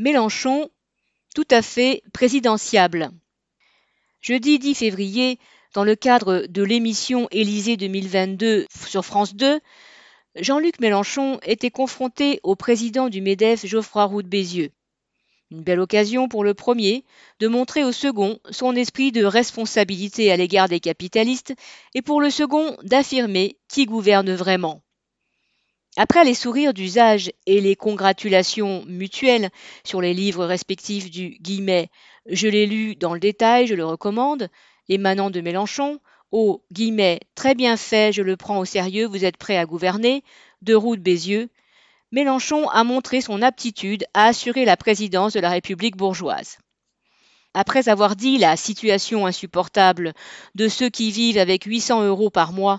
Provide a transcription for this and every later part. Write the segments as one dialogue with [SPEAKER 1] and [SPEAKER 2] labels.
[SPEAKER 1] Mélenchon, tout à fait présidentiable. Jeudi 10 février, dans le cadre de l'émission Élysée 2022 sur France 2, Jean-Luc Mélenchon était confronté au président du MEDEF Geoffroy Roux de Bézieux. Une belle occasion pour le premier de montrer au second son esprit de responsabilité à l'égard des capitalistes et pour le second d'affirmer qui gouverne vraiment. Après les sourires d'usage et les congratulations mutuelles sur les livres respectifs du guillemet Je l'ai lu dans le détail, je le recommande, émanant de Mélenchon, au guillemet Très bien fait, je le prends au sérieux, vous êtes prêt à gouverner, de Roux Bézieux, Mélenchon a montré son aptitude à assurer la présidence de la République bourgeoise. Après avoir dit la situation insupportable de ceux qui vivent avec 800 euros par mois,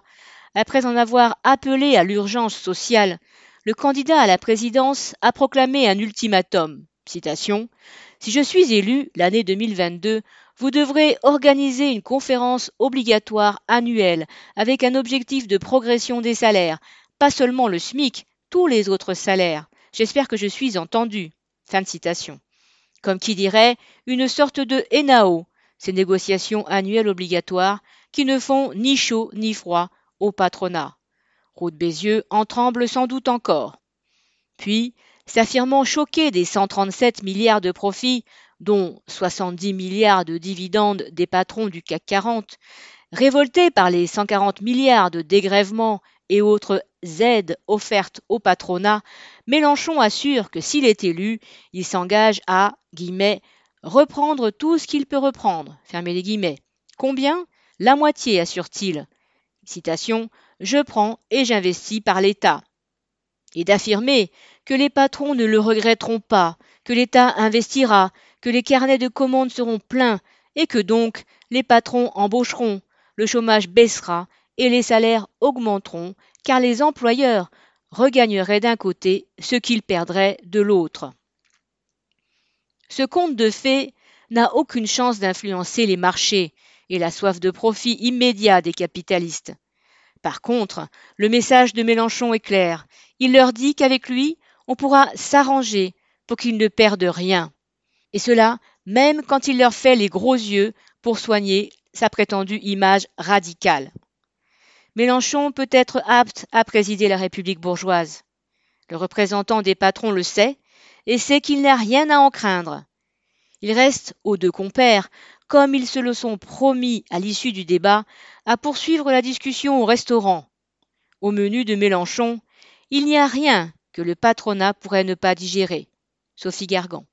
[SPEAKER 1] après en avoir appelé à l'urgence sociale, le candidat à la présidence a proclamé un ultimatum. Si je suis élu l'année 2022, vous devrez organiser une conférence obligatoire annuelle avec un objectif de progression des salaires, pas seulement le SMIC, tous les autres salaires. J'espère que je suis entendu. Comme qui dirait une sorte de ENAO, ces négociations annuelles obligatoires qui ne font ni chaud ni froid au patronat. Route Bézieux en tremble sans doute encore. Puis, s'affirmant choqué des 137 milliards de profits, dont 70 milliards de dividendes des patrons du CAC 40, révolté par les 140 milliards de dégrèvements et autres aides offertes au patronat, Mélenchon assure que s'il est élu, il s'engage à guillemets, reprendre tout ce qu'il peut reprendre. Fermez les guillemets. Combien? La moitié, assure-t-il. Citation Je prends et j'investis par l'État. Et d'affirmer que les patrons ne le regretteront pas, que l'État investira, que les carnets de commandes seront pleins et que donc les patrons embaucheront, le chômage baissera et les salaires augmenteront car les employeurs regagneraient d'un côté ce qu'ils perdraient de l'autre. Ce conte de fées n'a aucune chance d'influencer les marchés et la soif de profit immédiat des capitalistes. Par contre, le message de Mélenchon est clair. Il leur dit qu'avec lui, on pourra s'arranger pour qu'ils ne perdent rien. Et cela, même quand il leur fait les gros yeux pour soigner sa prétendue image radicale. Mélenchon peut être apte à présider la République bourgeoise. Le représentant des patrons le sait et sait qu'il n'a rien à en craindre. Il reste aux deux compères, comme ils se le sont promis à l'issue du débat, à poursuivre la discussion au restaurant. Au menu de Mélenchon, il n'y a rien que le patronat pourrait ne pas digérer. Sophie Gargan.